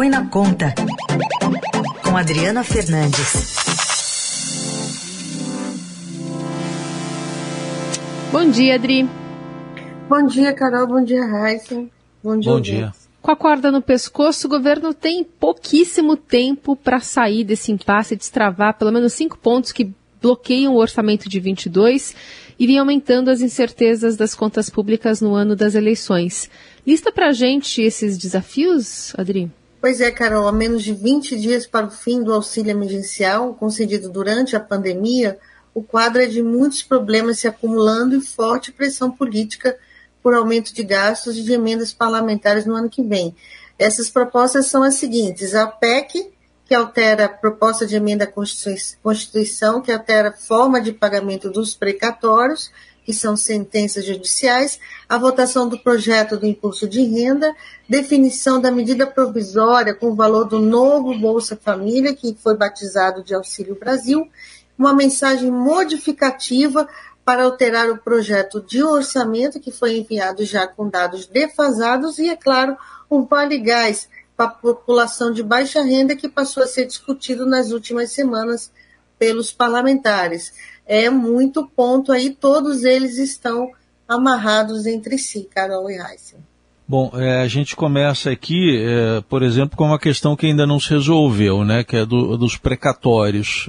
Põe na Conta, com Adriana Fernandes. Bom dia, Adri. Bom dia, Carol. Bom dia, Raíssa. Bom dia. Bom dia. Com a corda no pescoço, o governo tem pouquíssimo tempo para sair desse impasse e destravar pelo menos cinco pontos que bloqueiam o orçamento de 22 e vem aumentando as incertezas das contas públicas no ano das eleições. Lista para a gente esses desafios, Adri? Pois é, Carol, a menos de 20 dias para o fim do auxílio emergencial concedido durante a pandemia, o quadro é de muitos problemas se acumulando e forte pressão política por aumento de gastos e de emendas parlamentares no ano que vem. Essas propostas são as seguintes: a PEC, que altera a proposta de emenda à Constituição, que altera a forma de pagamento dos precatórios, que são sentenças judiciais, a votação do projeto do imposto de renda, definição da medida provisória com o valor do novo Bolsa Família, que foi batizado de Auxílio Brasil, uma mensagem modificativa para alterar o projeto de orçamento, que foi enviado já com dados defasados, e, é claro, o Vale Gás, para a população de baixa renda que passou a ser discutido nas últimas semanas pelos parlamentares. É muito ponto aí, todos eles estão amarrados entre si, Carol e Heisen. Bom, é, a gente começa aqui, é, por exemplo, com uma questão que ainda não se resolveu, né, que é do, dos precatórios.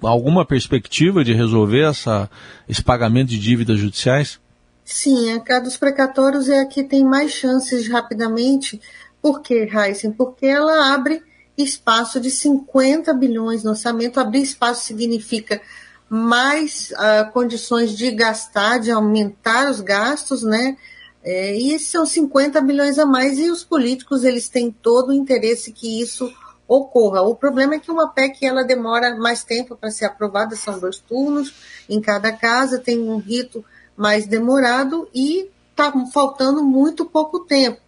Alguma perspectiva de resolver essa, esse pagamento de dívidas judiciais? Sim, a dos precatórios é a que tem mais chances rapidamente, por quê, Heisen? Porque ela abre espaço de 50 bilhões no orçamento. Abrir espaço significa mais uh, condições de gastar, de aumentar os gastos, né? É, e são 50 bilhões a mais e os políticos eles têm todo o interesse que isso ocorra. O problema é que uma PEC ela demora mais tempo para ser aprovada, são dois turnos em cada casa, tem um rito mais demorado e está faltando muito pouco tempo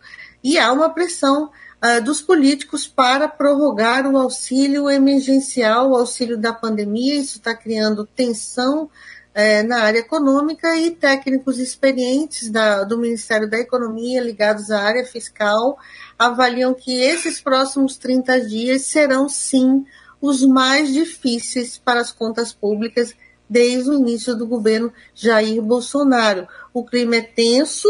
e há uma pressão uh, dos políticos para prorrogar o auxílio emergencial, o auxílio da pandemia. Isso está criando tensão uh, na área econômica e técnicos experientes da, do Ministério da Economia ligados à área fiscal avaliam que esses próximos 30 dias serão sim os mais difíceis para as contas públicas desde o início do governo Jair Bolsonaro. O clima é tenso,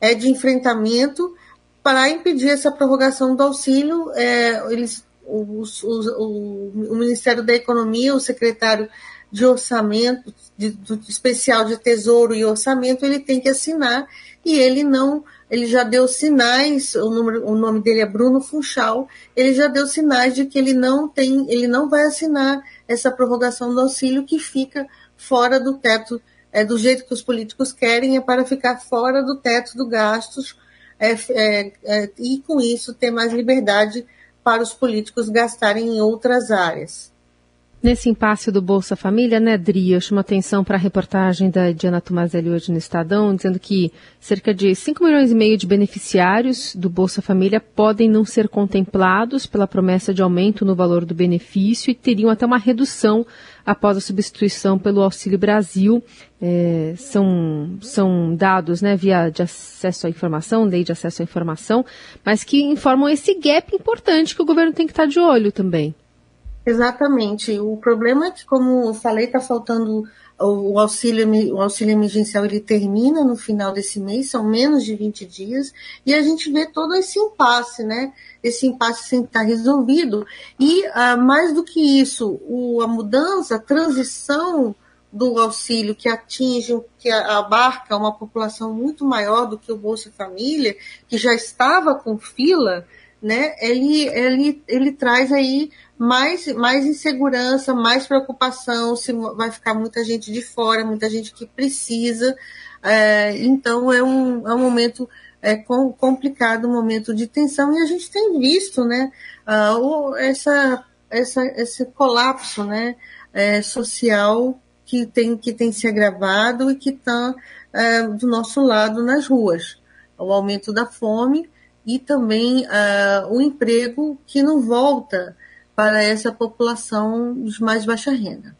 é de enfrentamento para impedir essa prorrogação do auxílio, é, eles, os, os, o, o, Ministério da Economia, o secretário de orçamento, de, do especial de Tesouro e Orçamento, ele tem que assinar e ele não, ele já deu sinais, o, número, o nome dele é Bruno Funchal, ele já deu sinais de que ele não tem, ele não vai assinar essa prorrogação do auxílio que fica fora do teto, é do jeito que os políticos querem, é para ficar fora do teto do gastos é, é, é, e, com isso, ter mais liberdade para os políticos gastarem em outras áreas. Nesse impasse do Bolsa Família, né, Dri, eu chamo atenção para a reportagem da Diana Tomazelli hoje no Estadão, dizendo que cerca de 5 milhões e meio de beneficiários do Bolsa Família podem não ser contemplados pela promessa de aumento no valor do benefício e teriam até uma redução após a substituição pelo Auxílio Brasil. É, são, são dados né, via de acesso à informação, lei de acesso à informação, mas que informam esse gap importante que o governo tem que estar de olho também. Exatamente. O problema é que, como eu falei, está faltando o auxílio, o auxílio emergencial ele termina no final desse mês, são menos de 20 dias, e a gente vê todo esse impasse, né? Esse impasse sem estar resolvido. E ah, mais do que isso, o, a mudança, a transição do auxílio que atinge, que abarca uma população muito maior do que o Bolsa Família, que já estava com fila, né? Ele, ele, ele traz aí mais, mais insegurança, mais preocupação, se vai ficar muita gente de fora, muita gente que precisa. É, então é um, é um momento é, com, complicado, um momento de tensão, e a gente tem visto né, uh, essa, essa, esse colapso né, é, social que tem, que tem se agravado e que está é, do nosso lado nas ruas. O aumento da fome e também uh, o emprego que não volta para essa população de mais baixa renda.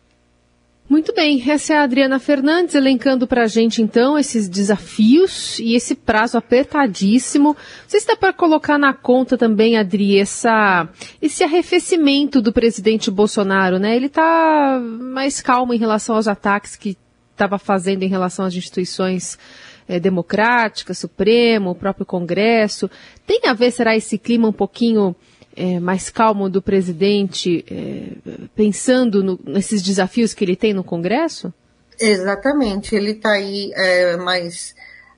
Muito bem, essa é a Adriana Fernandes elencando para a gente então esses desafios e esse prazo apertadíssimo. Não sei se dá para colocar na conta também, Adri, essa, esse arrefecimento do presidente Bolsonaro, né? Ele está mais calmo em relação aos ataques que estava fazendo em relação às instituições é, democráticas, Supremo, o próprio Congresso. Tem a ver, será, esse clima um pouquinho é, mais calmo do presidente, é, pensando no, nesses desafios que ele tem no Congresso? Exatamente, ele está aí é, mais.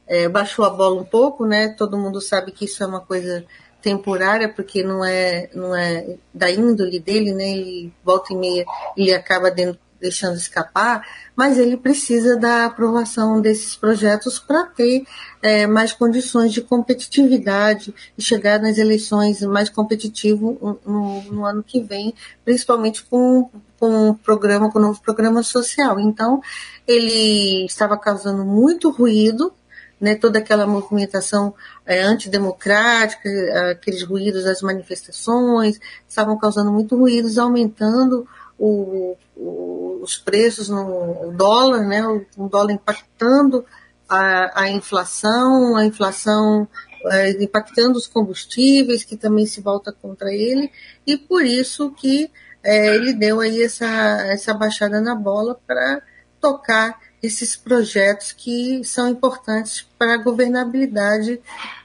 É, baixou a bola um pouco, né? Todo mundo sabe que isso é uma coisa temporária, porque não é, não é da índole dele, né? Ele volta e meia, ele acaba dentro, deixando escapar, mas ele precisa da aprovação desses projetos para ter é, mais condições de competitividade e chegar nas eleições mais competitivo no, no ano que vem, principalmente com, com o programa, com o novo programa social. Então, ele estava causando muito ruído, né, toda aquela movimentação é, antidemocrática, aqueles ruídos das manifestações, estavam causando muito ruídos, aumentando o, o, os preços no dólar, né, o, dólar impactando a, a, inflação, a inflação é, impactando os combustíveis, que também se volta contra ele, e por isso que é, ele deu aí essa, essa baixada na bola para tocar esses projetos que são importantes para a governabilidade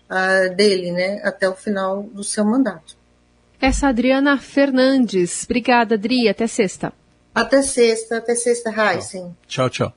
uh, dele, né, até o final do seu mandato. Essa Adriana Fernandes. Obrigada, Adri. Até sexta. Até sexta, até sexta, Heisen. Tchau, tchau.